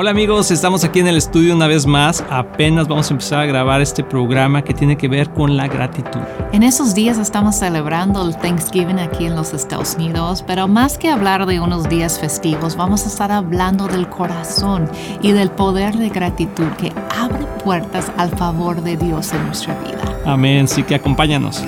Hola amigos, estamos aquí en el estudio una vez más. Apenas vamos a empezar a grabar este programa que tiene que ver con la gratitud. En esos días estamos celebrando el Thanksgiving aquí en los Estados Unidos, pero más que hablar de unos días festivos, vamos a estar hablando del corazón y del poder de gratitud que abre puertas al favor de Dios en nuestra vida. Amén, sí que acompáñanos.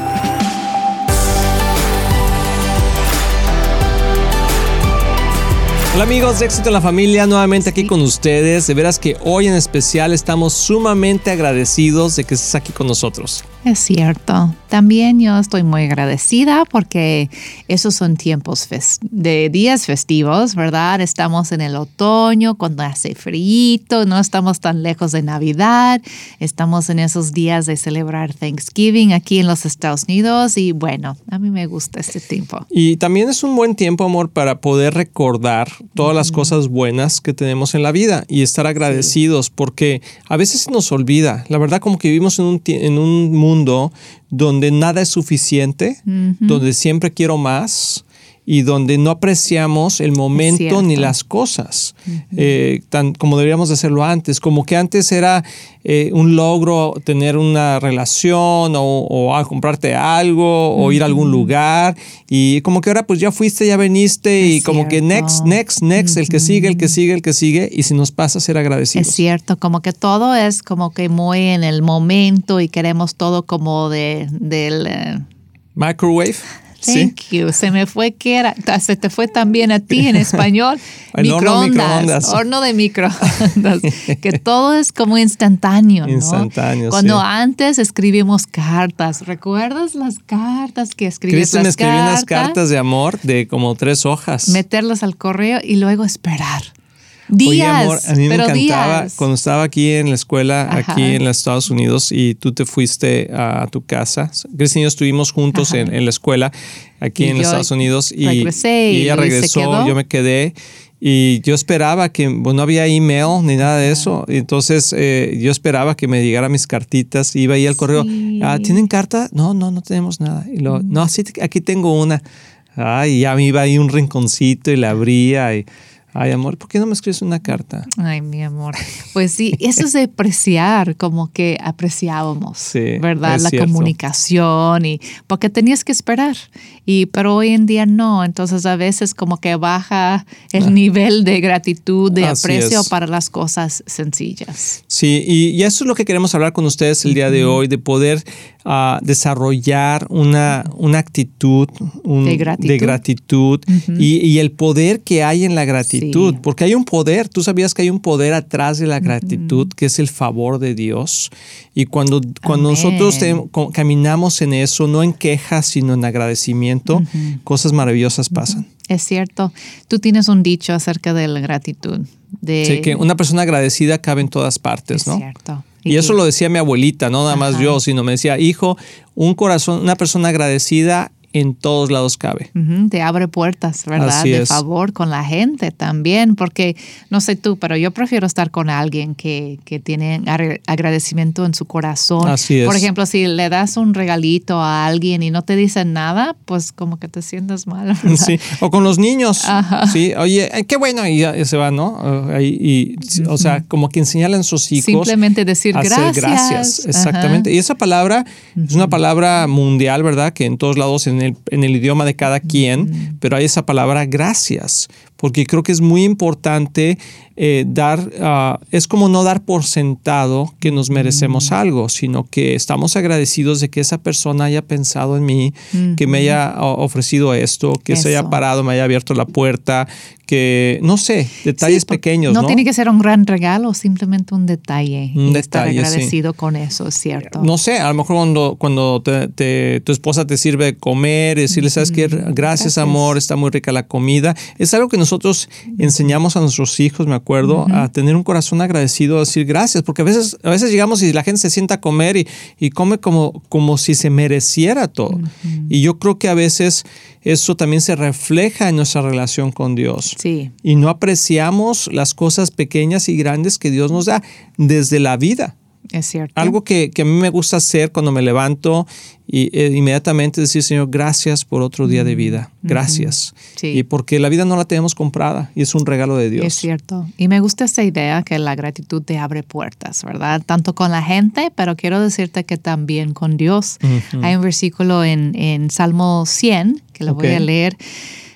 Hola amigos de Éxito en la Familia, nuevamente aquí con ustedes. De veras que hoy en especial estamos sumamente agradecidos de que estés aquí con nosotros. Es cierto. También yo estoy muy agradecida porque esos son tiempos de días festivos, ¿verdad? Estamos en el otoño, cuando hace frío, no estamos tan lejos de Navidad, estamos en esos días de celebrar Thanksgiving aquí en los Estados Unidos y bueno, a mí me gusta este tiempo. Y también es un buen tiempo, amor, para poder recordar todas las cosas buenas que tenemos en la vida y estar agradecidos porque a veces se nos olvida. La verdad como que vivimos en un, en un mundo mundo donde nada es suficiente, donde siempre quiero más y donde no apreciamos el momento ni las cosas, eh, tan como deberíamos de hacerlo antes. Como que antes era eh, un logro tener una relación o, a comprarte algo o ir a algún lugar y como que ahora pues ya fuiste, ya veniste y como que next, next, next, el que sigue, el que sigue, el que sigue y si nos pasa ser agradecidos. Es cierto, como que todo es como que muy en el momento y queremos todo como de del... Eh, Microwave. Thank you. Se me fue que era, se te fue también a ti en español. microondas, horno de microondas. que todo es como instantáneo, ¿no? Instantáneo, Cuando antes escribimos cartas, ¿recuerdas las cartas que escribías? Cristian me escribí unas cartas de amor de como tres hojas. Meterlas al correo y luego esperar. Días, amor, a mí me encantaba cuando estaba aquí en la escuela, aquí en los Estados Unidos, y tú te fuiste a tu casa. Cristian y yo estuvimos juntos en, la escuela aquí en los Estados Unidos y, ella regresó, yo me quedé. Y yo esperaba que, bueno, no había email ni nada de eso. Entonces eh, yo esperaba que me llegara mis cartitas. Iba ahí al correo. Ah, ¿Tienen carta? No, no, no tenemos nada. Y lo, no, sí, aquí tengo una. Ay, ya me iba ahí un rinconcito y la abría. Y, Ay, amor, ¿por qué no me escribes una carta? Ay, mi amor. Pues sí, eso es de apreciar, como que apreciábamos, ¿verdad? La comunicación y porque tenías que esperar. Y pero hoy en día no, entonces a veces como que baja el ah. nivel de gratitud, de aprecio para las cosas sencillas. Sí, y, eso es lo que queremos hablar con ustedes el día de hoy, de poder uh, desarrollar una, una actitud de gratitud, y, y el poder que hay en la gratitud porque hay un poder, tú sabías que hay un poder atrás de la gratitud, que es el favor de Dios. Y cuando, cuando nosotros caminamos en eso, no en quejas, sino en agradecimiento, cosas maravillosas pasan. Es cierto. Tú tienes un dicho acerca de la gratitud. De... Sí, que una persona agradecida cabe en todas partes, ¿no? Es cierto. Y, eso lo decía mi abuelita, no nada más yo, sino me decía, hijo, un corazón, una persona agradecida en todos lados cabe. te abre puertas, ¿verdad? de favor con la gente también, porque no sé tú, pero yo prefiero estar con alguien que, que tiene agradecimiento en su corazón. Así es. Por ejemplo, si le das un regalito a alguien y no te dicen nada, pues como que te sientes mal. Sí, o con los niños. Sí, oye, qué bueno, y ya se va, ¿no? Y, O sea, como que enseñarle a sus hijos. Simplemente decir gracias. gracias, exactamente. Y esa palabra es una palabra mundial, ¿verdad? Que en todos lados en en el, idioma de cada quien, pero hay esa palabra gracias, porque creo que es muy importante eh, dar, ah, es como no dar por sentado que nos merecemos algo, sino que estamos agradecidos de que esa persona haya pensado en mí, que me haya ofrecido esto, que se haya parado, me haya abierto la puerta, que, no sé, detalles pequeños. No, tiene que ser un gran regalo, simplemente un detalle. Un detalle, estar agradecido con eso, es cierto. No sé, a lo mejor cuando, cuando tu esposa te sirve comer, decirle, ¿sabes qué? Gracias, amor, está muy rica la comida. Es algo que nosotros enseñamos a nuestros hijos, me acuerdo, a tener un corazón agradecido, a decir gracias, porque a veces, a veces llegamos y la gente se sienta a comer y, y come como, como si se mereciera todo. Y yo creo que a veces eso también se refleja en nuestra relación con Dios. Sí. Y no apreciamos las cosas pequeñas y grandes que Dios nos da desde la vida. Es cierto. Algo que, que a mí me gusta hacer cuando me levanto y eh, inmediatamente decir, Señor, gracias por otro día de vida. Gracias. Sí. Y porque la vida no la tenemos comprada y es un regalo de Dios. Es cierto. Y me gusta esa idea que la gratitud te abre puertas, ¿verdad? Tanto con la gente, pero quiero decirte que también con Dios. Hay un versículo en, en Salmo 100, que lo voy a leer,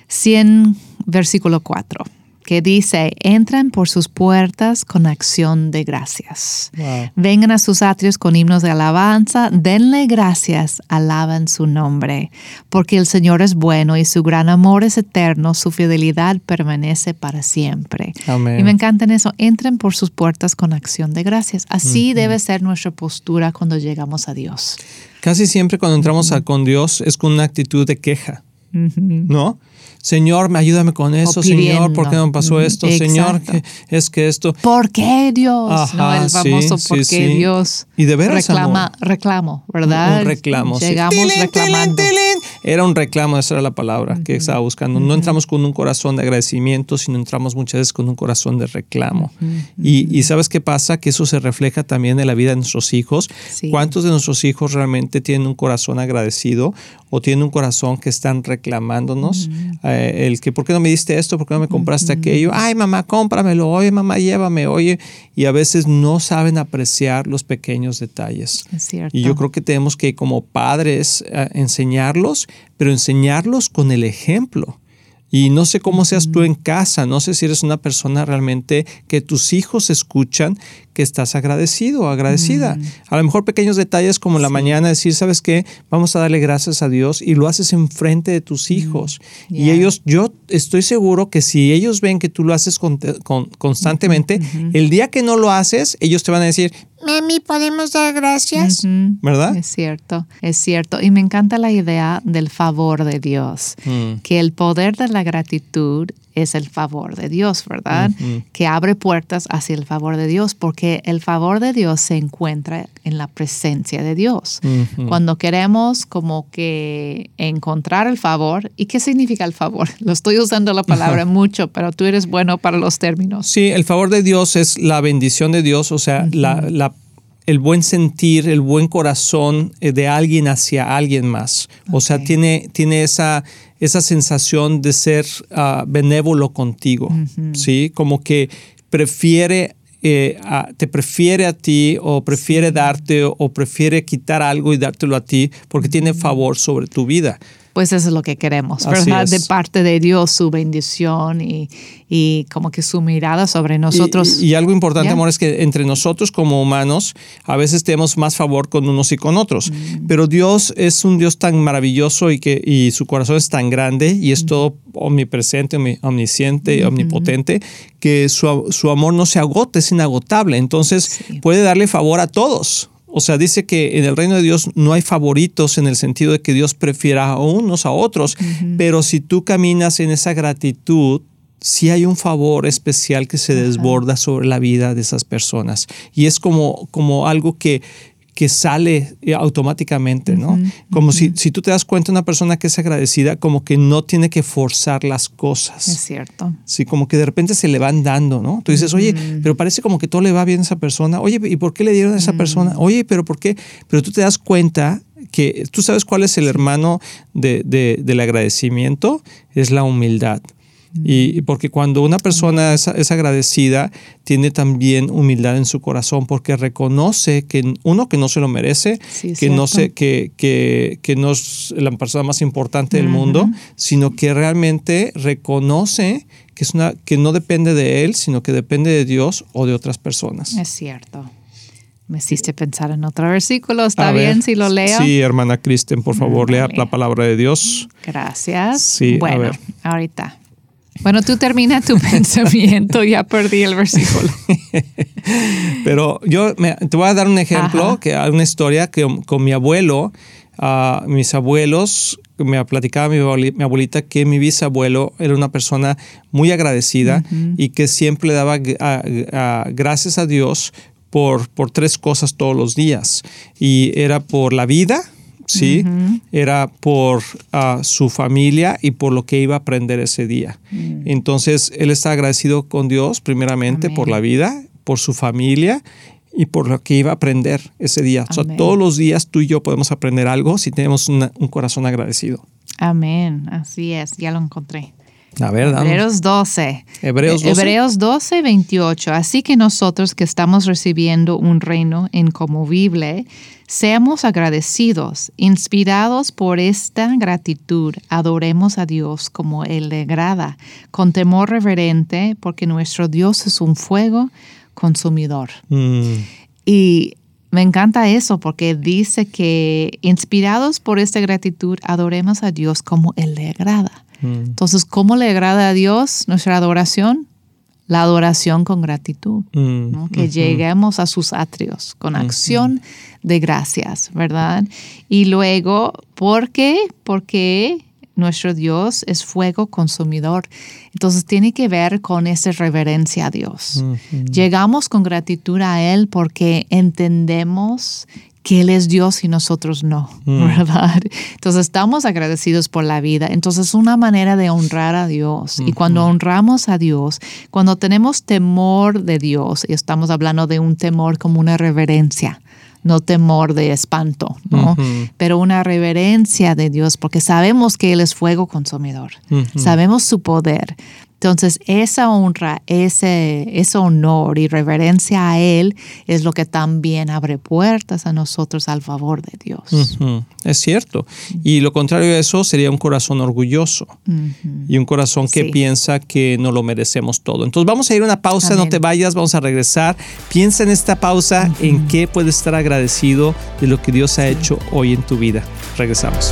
100, versículo 4, que dice, entran por sus puertas con acción de gracias. Wow. Vengan a sus atrios con himnos de alabanza, denle gracias, alaban su nombre, porque el Señor es bueno y su gran amor es eterno, su fidelidad permanece para siempre. Amén. Y me encantan eso, entren por sus puertas con acción de gracias. Así debe ser nuestra postura cuando llegamos a Dios. Casi siempre cuando entramos a- con Dios es con una actitud de queja. ¿no? Señor, me ayúdame con eso, Señor, ¿por qué no me pasó esto? Señor, es que esto. ¿Por qué Dios? no, Ajá, el famoso sí, ¿por qué sí. Dios? Y de veras, reclama, amor. reclamo, ¿verdad? Un reclamo. sí. Llegamos Tilín, tilín, reclamando. tilín. Era un reclamo, esa era la palabra que estaba buscando. No entramos con un corazón de agradecimiento, sino entramos muchas veces con un corazón de reclamo. y, y ¿sabes qué pasa? Que eso se refleja también en la vida de nuestros hijos. ¿Cuántos de nuestros hijos realmente tienen un corazón agradecido o tienen un corazón que están reclamándonos? Eh, el que, ¿por qué no me diste esto? ¿Por qué no me compraste aquello? Ay, mamá, cómpramelo. Oye, mamá, llévame. Oye, y a veces no saben apreciar los pequeños detalles. Es cierto. Y yo creo que tenemos que como padres eh, enseñarlos, pero enseñarlos con el ejemplo. Y no sé cómo seas tú en casa, no sé si eres una persona realmente que tus hijos escuchan que estás agradecido o agradecida. A lo mejor pequeños detalles como la mañana decir, ¿sabes qué? Vamos a darle gracias a Dios y lo haces enfrente de tus hijos. Y Yeah. ellos, yo estoy seguro que si ellos ven que tú lo haces con- con- constantemente, el día que no lo haces, ellos te van a decir, Mami, ¿podemos dar gracias? ¿verdad? Es cierto, es cierto. Y me encanta la idea del favor de Dios, Mm. que el poder de la gratitud es el favor de Dios, ¿verdad? Que abre puertas hacia el favor de Dios, porque el favor de Dios se encuentra en la presencia de Dios. Cuando queremos como que encontrar el favor, ¿y qué significa el favor? Lo estoy usando la palabra mucho, pero tú eres bueno para los términos. Sí, el favor de Dios es la bendición de Dios, o sea, la, la- el buen sentir, el buen corazón eh, de alguien hacia alguien más. O sea, tiene, tiene esa, esa sensación de ser ah, benévolo contigo, ¿sí? Como que prefiere... eh, a- te prefiere a ti o prefiere darte o, o prefiere quitar algo y dártelo a ti porque tiene favor sobre tu vida. Pues eso es lo que queremos, Así ¿verdad? es. De parte de Dios, su bendición y, y como que su mirada sobre nosotros. Y, y algo importante, amor, es que entre nosotros como humanos a veces tenemos más favor con unos y con otros. Mm. Pero Dios es un Dios tan maravilloso y que y su corazón es tan grande y Mm. es todo omnipresente, omni- omnisciente y omnipotente que su, su amor no se agota, es inagotable. Entonces Sí. puede darle favor a todos. O sea, dice que en el reino de Dios no hay favoritos en el sentido de que Dios prefiera a unos a otros, pero si tú caminas en esa gratitud, sí hay un favor especial que se desborda sobre la vida de esas personas. Y es como, como algo que, que sale eh, automáticamente, ¿no? Como si, si tú te das cuenta, una persona que es agradecida, como que no tiene que forzar las Es cosas. cierto. Sí, como que de repente se le van dando, ¿no? Tú dices, oye, pero parece como que todo le va bien a esa persona. Oye, ¿y por qué le dieron a esa persona? Oye, pero ¿por qué? Pero tú te das cuenta que tú sabes cuál es el hermano de- de- del agradecimiento, es la humildad. Y porque cuando una persona es, es agradecida, tiene también humildad en su corazón, porque reconoce que uno que no se lo merece, Sí, que no cierto. se, que, que, que no es la persona más importante del mundo, sino que realmente reconoce que es una, que no depende de él, sino que depende de Dios o de otras personas. Es cierto. Me hiciste pensar en otro versículo. ¿Está A bien ver, si lo leo? Sí, hermana Kristen, por favor, lea Vale. la palabra de Dios. Gracias. Sí, a bueno, ver. ahorita. Bueno, tú termina tu pensamiento, ya perdí el versículo. Pero yo me- te voy a dar un ejemplo, Ajá. que hay una historia que con mi abuelo, ah, mis abuelos, me platicaba mi, mi abuelita que mi bisabuelo era una persona muy agradecida y que siempre le daba g- a- a- gracias a Dios por, por tres cosas todos los días. Y era por la vida, ¿sí? Era por ah, su familia y por lo que iba a aprender ese día. Entonces, él está agradecido con Dios, primeramente, por la vida, por su familia y por lo que iba a aprender ese día. O sea, todos los días tú y yo podemos aprender algo si tenemos una- un corazón agradecido. Amén. Así es, ya lo encontré. A ver, danos. Hebreos 12. Hebreos 12. Hebreos 12, 28. Así que nosotros que estamos recibiendo un reino inconmovible, seamos agradecidos, inspirados por esta gratitud, adoremos a Dios como Él le agrada, con temor reverente, porque nuestro Dios es un fuego consumidor. Mm, Y me encanta eso porque dice que inspirados por esta gratitud, adoremos a Dios como Él le agrada. Mm, Entonces, ¿cómo le agrada a Dios nuestra adoración? La adoración con gratitud. mm, ¿no? Que lleguemos a sus atrios con acción de gracias, ¿verdad? Y luego, ¿por qué? Porque nuestro Dios es fuego consumidor. Entonces tiene que ver con esa reverencia a Dios. Llegamos con gratitud a Él porque entendemos que Él es Dios y nosotros no, ¿verdad? Entonces estamos agradecidos por la vida. Entonces es una manera de honrar a Dios. Y cuando honramos a Dios, cuando tenemos temor de Dios, y estamos hablando de un temor como una reverencia, no temor de espanto, ¿no? Ujú. Pero una reverencia de Dios, porque sabemos que Él es fuego consumidor, sabemos su poder. Entonces, esa honra, ese, ese honor y reverencia a Él es lo que también abre puertas a nosotros al favor de Dios. Es cierto. Y lo contrario de eso sería un corazón orgulloso y un corazón que Sí. piensa que no lo merecemos todo. Entonces vamos a ir a una pausa, no te vayas, vamos a regresar. Piensa en esta pausa en qué puedes estar agradecido de lo que Dios ha hecho hoy en tu vida. Regresamos.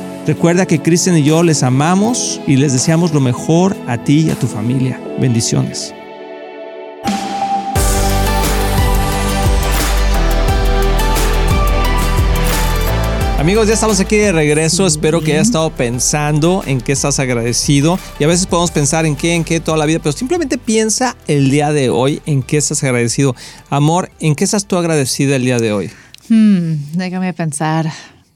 Recuerda que Cristian y yo les amamos y les deseamos lo mejor a ti y a tu familia. Bendiciones. Amigos, ya estamos aquí de regreso. Espero que hayas estado pensando en qué estás agradecido. Y a veces podemos pensar en qué, en qué toda la vida, pero simplemente piensa el día de hoy en qué estás agradecido. Amor, ¿en qué estás tú agradecida el día de hoy? Hmm, déjame pensar,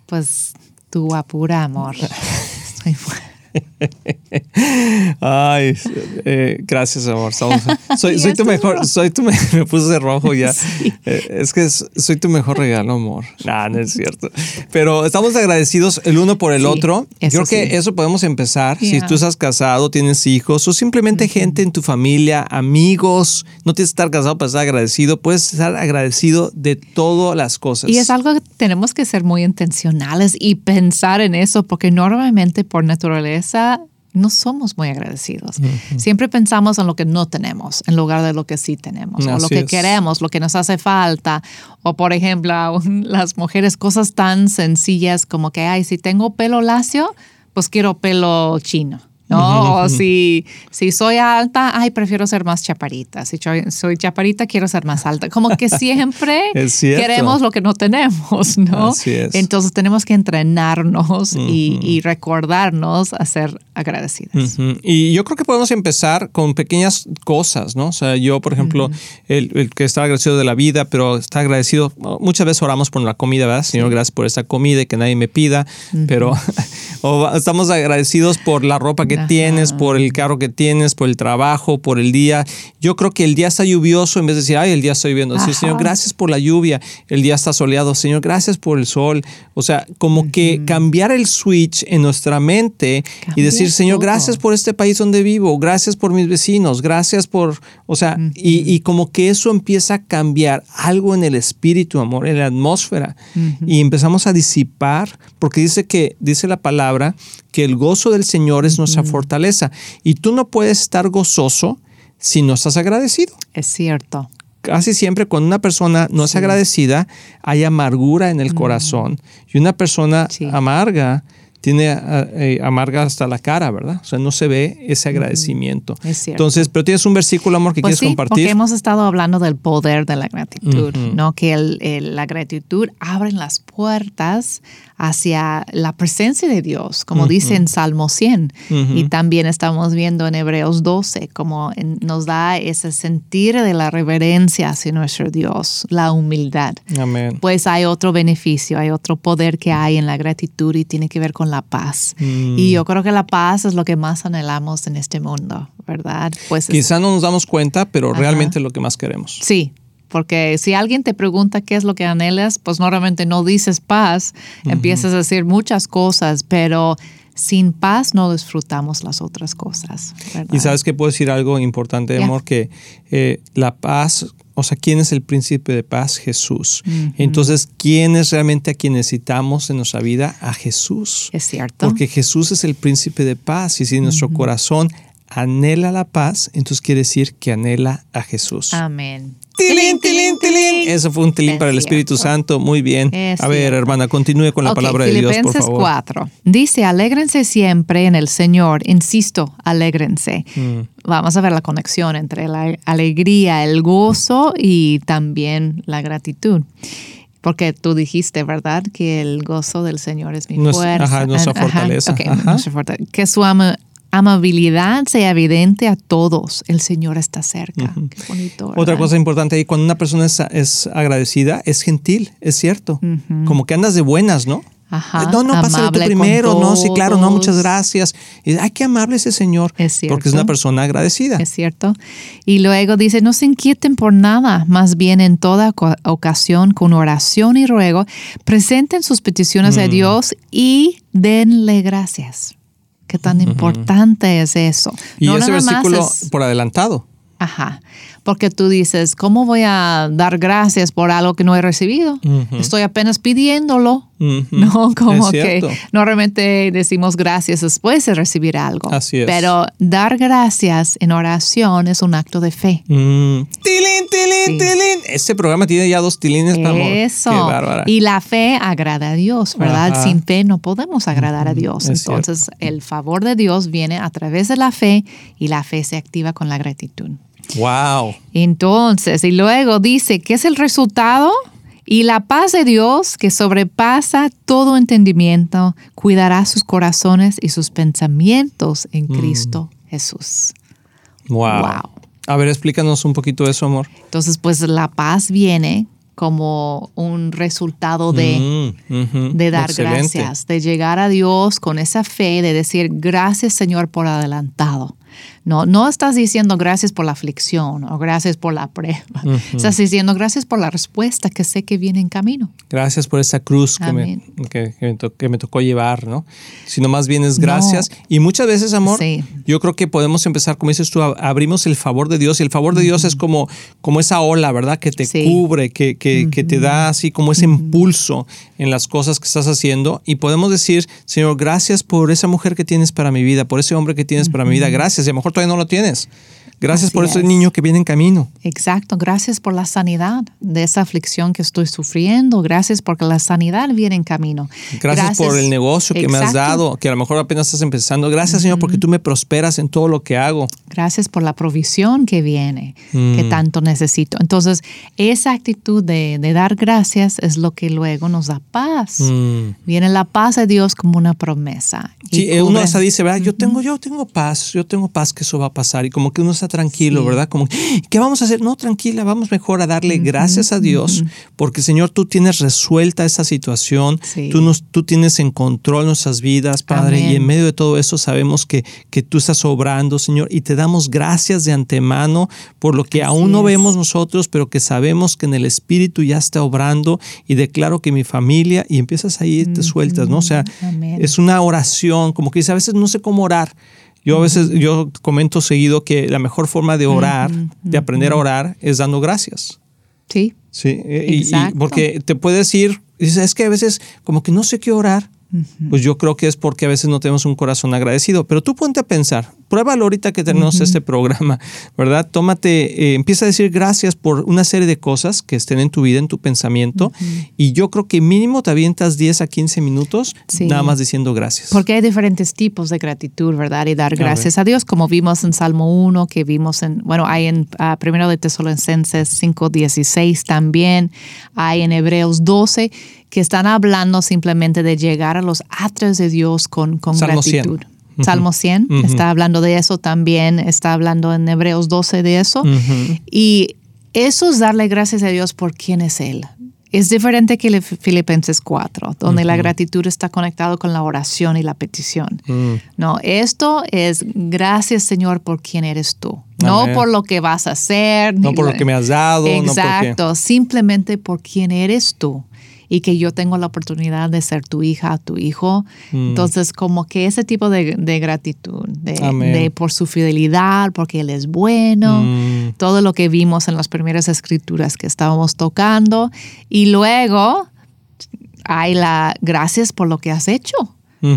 pues tu apura amor. Ay, eh, gracias, amor. Estamos- soy, soy tu mejor, soy tu me, me puse de rojo ya. Sí. Eh, es que soy tu mejor regalo, amor. Nah, no es cierto. Pero estamos agradecidos el uno por el Sí, otro. Creo que sí. eso podemos empezar. Si Yeah. tú estás casado, tienes hijos o simplemente gente en tu familia, amigos, no tienes que estar casado para estar agradecido. Puedes estar agradecido de todas las cosas. Y es algo que tenemos que ser muy intencionales y pensar en eso, porque normalmente por naturaleza no somos muy agradecidos. Siempre pensamos en lo que no tenemos en lugar de lo que sí tenemos, o lo que es. queremos, lo que nos hace falta, o por ejemplo, aún las mujeres, cosas tan sencillas como que, ay, si tengo pelo lacio, pues quiero pelo chino. ¿No? O si, si soy alta, ay, prefiero ser más chaparita. Si soy, soy chaparita, quiero ser más alta. Como que siempre queremos lo que no tenemos, ¿no? Así es. Entonces tenemos que entrenarnos y, y recordarnos a ser agradecidas. Y yo creo que podemos empezar con pequeñas cosas, ¿no? O sea, yo, por ejemplo, el, el que está agradecido de la vida, pero está agradecido, muchas veces oramos por la comida, ¿verdad? Señor, gracias por esta comida y que nadie me pida, pero o estamos agradecidos por la ropa que Ajá. tienes, por el carro que tienes, por el trabajo, por el día. Yo creo que el día está lluvioso, en vez de decir, ay, el día está lloviendo, Ajá. Señor, gracias por la lluvia, el día está soleado, Señor, gracias por el sol. O sea, como que cambiar el switch en nuestra mente y decir, Señor, todo. gracias por este país donde vivo, gracias por mis vecinos, gracias por, o sea, y, y como que eso empieza a cambiar algo en el espíritu, amor, en la atmósfera, y empezamos a disipar, porque dice que, dice la palabra, que el gozo del Señor es nuestra fortaleza, y tú no puedes estar gozoso si no estás agradecido. Es cierto. Casi siempre cuando una persona no es agradecida, hay amargura en el corazón. Y una persona Sí. amarga tiene ah, eh, amarga hasta la cara, ¿verdad? O sea, no se ve ese agradecimiento. Es cierto. Entonces, pero tienes un versículo, amor, que Pues quieres sí, compartir. porque hemos estado hablando del poder de la gratitud. ¿no? Que el- el- la gratitud abre las puertas hacia la presencia de Dios, como dice en Salmo 100. Ujú. Y también estamos viendo en Hebreos 12, como en- nos da ese sentir de la reverencia hacia nuestro Dios, la humildad. Amén. Pues hay otro beneficio, hay otro poder que hay en la gratitud y tiene que ver con la paz. Mm. Y yo creo que la paz es lo que más anhelamos en este mundo, ¿verdad? Pues es- Quizá no nos damos cuenta, pero Ajá. realmente es lo que más queremos. Sí, porque si alguien te pregunta qué es lo que anhelas, pues normalmente no dices paz, empiezas a decir muchas cosas, pero sin paz no disfrutamos las otras cosas. ¿verdad? Y sabes que puedo decir algo importante, amor, que eh, la paz, o sea, ¿quién es el príncipe de paz? Jesús. Entonces, ¿quién es realmente a quien necesitamos en nuestra vida? A Jesús. Es cierto. Porque Jesús es el príncipe de paz y si nuestro corazón anhela la paz, entonces quiere decir que anhela a Jesús. Amén. Tilín, tilín, tilín. Eso fue un tilín Es para el Espíritu cierto. Santo. Muy bien. Es a ver, cierto. hermana, continúe con la palabra de Dios, por favor. 4. Dice, alégrense siempre en el Señor. Insisto, alégrense. Mm. Vamos a ver la conexión entre la alegría, el gozo y también la gratitud. Porque tú dijiste, ¿verdad? Que el gozo del Señor es mi fuerza. ajá, nuestra fortaleza. ok, Ajá. nuestra fortaleza. Que su ama- amabilidad sea evidente a todos. El Señor está cerca. Qué bonito. Otra cosa importante ahí, cuando una persona es, es agradecida, es gentil, es cierto. Como que andas de buenas, ¿no? Ajá, no, no, pásale amable tú primero. No, sí, claro, no, muchas gracias. Y, Ay, qué amable ese señor. Es Porque es una persona agradecida. Es cierto. Y luego dice, no se inquieten por nada, más bien en toda oca- ocasión, con oración y ruego, presenten sus peticiones Mm. a Dios y denle gracias. Qué tan importante es eso. y No ese versículo es- por adelantado. Ajá. Porque tú dices, ¿cómo voy a dar gracias por algo que no he recibido? Estoy apenas pidiéndolo. No, como que normalmente decimos gracias después de recibir algo. Así es. Pero dar gracias en oración es un acto de fe. Mm. Tilín, tilín, Sí. tilín. Este programa tiene ya dos tilines, mi amor. Eso. Qué bárbara. Y la fe agrada a Dios, ¿verdad? Ajá. Sin fe no podemos agradar a Dios. es Entonces, el favor de Dios viene a través de la fe y la fe se activa con la gratitud. Wow. Entonces, y luego dice, ¿qué es el resultado? Y la paz de Dios, que sobrepasa todo entendimiento, cuidará sus corazones y sus pensamientos en Cristo Jesús. wow. Wow. A ver, explícanos un poquito eso, amor. Entonces, pues la paz viene como un resultado de, Mm, ujú. de dar Excelente. gracias, de llegar a Dios con esa fe, de decir gracias Señor por adelantado. No, no estás diciendo gracias por la aflicción o gracias por la prueba. Estás diciendo gracias por la respuesta que sé que viene en camino. Gracias por esta cruz que me, que, que me to- que me tocó llevar, ¿no? Sino más bien es gracias. Y muchas veces, amor, Sí. yo creo que podemos empezar, como dices tú, abrimos el favor de Dios. Y el favor de Dios es como, como esa ola, ¿verdad? Que te Sí. cubre, que, que, que te da así como ese impulso en las cosas que estás haciendo. Y podemos decir, Señor, gracias por esa mujer que tienes para mi vida, por ese hombre que tienes para mi vida. Gracias. Y a lo mejor todavía no lo tienes. Gracias Así por ese es. niño que viene en camino. Exacto, gracias por la sanidad de esa aflicción que estoy sufriendo, gracias porque la sanidad viene en camino. Gracias, por el negocio que me has Exacto. dado, que a lo mejor apenas estás empezando. Gracias, Señor, porque tú me prosperas en todo lo que hago. Gracias por la provisión que viene, que Mm. tanto necesito. Entonces, esa actitud de, de dar gracias es lo que luego nos da paz. Mm. Viene la paz de Dios como una promesa. Sí, eh, uno hasta dice, ¿verdad? Yo tengo, yo tengo paz, yo tengo paz que eso va a pasar. Y como que uno está tranquilo, Sí. ¿verdad? Como, ¿qué vamos a hacer? No, tranquila, vamos mejor a darle gracias a Dios, porque Señor, tú tienes resuelta esa situación, Sí. tú, nos, tú tienes en control nuestras vidas, Padre, Amén. y en medio de todo eso sabemos que, que tú estás obrando, Señor, y te damos gracias de antemano por lo que Así aún no es. vemos nosotros, pero que sabemos que en el Espíritu ya está obrando y declaro que mi familia, y empiezas ahí, te sueltas, ¿no? O sea, Amén. es una oración, como que dice, a veces no sé cómo orar. Yo a veces, yo comento seguido que la mejor forma de orar, de aprender a orar, es dando gracias. Sí, Sí, y- porque te puedes ir, dices, es que a veces como que no sé qué orar. Pues yo creo que es porque a veces no tenemos un corazón agradecido. Pero tú ponte a pensar, pruébalo ahorita que tenemos este programa, ¿verdad? Tómate, eh, empieza a decir gracias por una serie de cosas que estén en tu vida, en tu pensamiento. Y yo creo que mínimo te avientas 10 a 15 minutos Sí. nada más diciendo gracias. Porque hay diferentes tipos de gratitud, ¿verdad? Y dar gracias a, Dios, como vimos en Salmo 1, que vimos en, bueno, hay en ah, primero de Tesalonicenses 5.16 también, hay en Hebreos 12, que están hablando simplemente de llegar a los atrios de Dios con, con Salmo 100. Salmo 100 Ujú. está hablando de eso también, está hablando en Hebreos 12 de eso. Y eso es darle gracias a Dios por quién es Él. Es diferente que el Filipenses 4, donde la gratitud está conectado con la oración y la petición. Mm. No, esto es gracias Señor por quién eres tú. No Amén. por lo que vas a hacer. No ni por lo que me has dado, no porque- Exacto, simplemente por quién eres tú y que yo tengo la oportunidad de ser tu hija, tu hijo. Mm. Entonces, como que ese tipo de, de gratitud, de, por su fidelidad, porque Él es bueno, Mm. todo lo que vimos en las primeras escrituras que estábamos tocando. Y luego hay la gracias por lo que has hecho.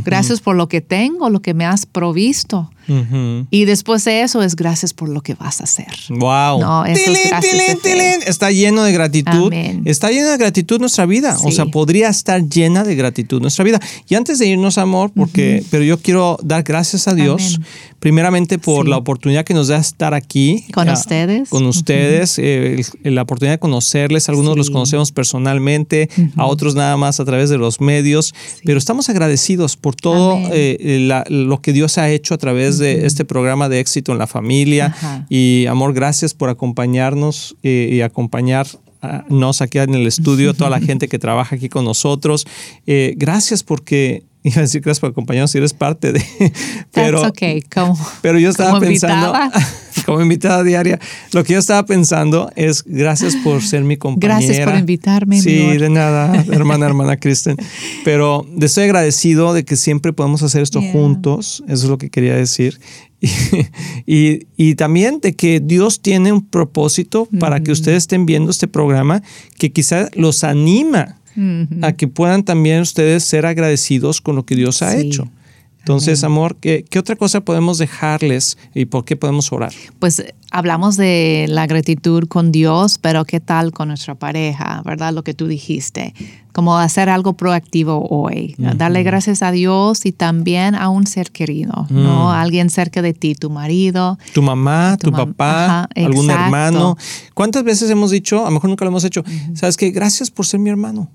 Gracias por lo que tengo, lo que me has provisto. Ujú. Y después de eso es gracias por lo que vas a hacer. Wow. No, eso es Tilín, gracias tilín, de. Está lleno de gratitud. Amén. Está llena de gratitud nuestra vida. O Sí. sea, podría estar llena de gratitud nuestra vida. Y antes de irnos, amor, porque, pero yo quiero dar gracias a Dios, Amén. primeramente por Sí. la oportunidad que nos da estar aquí. Con ah, ustedes. Con ustedes, eh, el- la oportunidad de conocerles. Algunos Sí. los conocemos personalmente, a otros nada más a través de los medios. Pero estamos agradecidos por todo eh, la- lo que Dios ha hecho a través de este programa de éxito en la familia. Ajá. Y amor, gracias por acompañarnos eh, y acompañarnos aquí en el estudio, toda la gente que trabaja aquí con nosotros. Eh, gracias porque, iba a decir gracias por acompañarnos si eres parte de... Pero, That's okay. Como, pero yo estaba como pensando, invitada. como invitada diaria, lo que yo estaba pensando es gracias por ser mi compañera. Gracias por invitarme, Sí, de nada, hermana, hermana Kristen. Pero estoy agradecido de que siempre podemos hacer esto Yeah. juntos, eso es lo que quería decir. Y, y- y también de que Dios tiene un propósito para que ustedes estén viendo este programa que quizás los anima Ujú. a que puedan también ustedes ser agradecidos con lo que Dios ha Sí. hecho. Entonces, amor, ¿qué, ¿qué otra cosa podemos dejarles y por qué podemos orar? Pues hablamos de la gratitud con Dios, pero ¿qué tal con nuestra pareja? ¿Verdad? Lo que tú dijiste. Como hacer algo proactivo hoy. Darle gracias a Dios y también a un ser querido, ¿no? Alguien cerca de ti, tu marido. Tu mamá, tu, Tu mam- papá, Ajá, algún exacto. hermano. ¿Cuántas veces hemos dicho, a lo mejor nunca lo hemos hecho, sabes que gracias por ser mi hermano?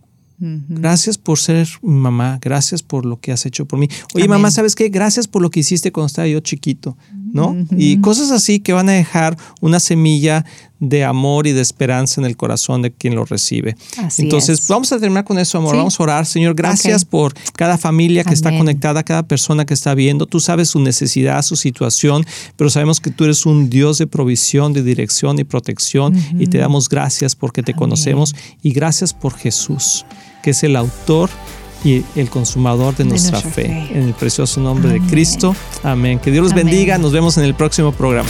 Gracias por ser mamá, gracias por lo que has hecho por mí. Oye, Amén. mamá, ¿sabes qué? Gracias por lo que hiciste cuando estaba yo chiquito, ¿no? Y cosas así que van a dejar una semilla de amor y de esperanza en el corazón de quien lo recibe. Así Entonces, es. vamos a terminar con eso, amor. Sí. Vamos a orar. Señor, gracias por cada familia que está conectada, cada persona que está viendo. Tú sabes su necesidad, su situación, pero sabemos que tú eres un Dios de provisión, de dirección y protección. Y te damos gracias porque te conocemos y gracias por Jesús, que es el autor y el consumador de, De nuestra, nuestra fe. fe. En el precioso nombre de. Cristo. Amén. Que Dios los Amén. bendiga. Nos vemos en el próximo programa.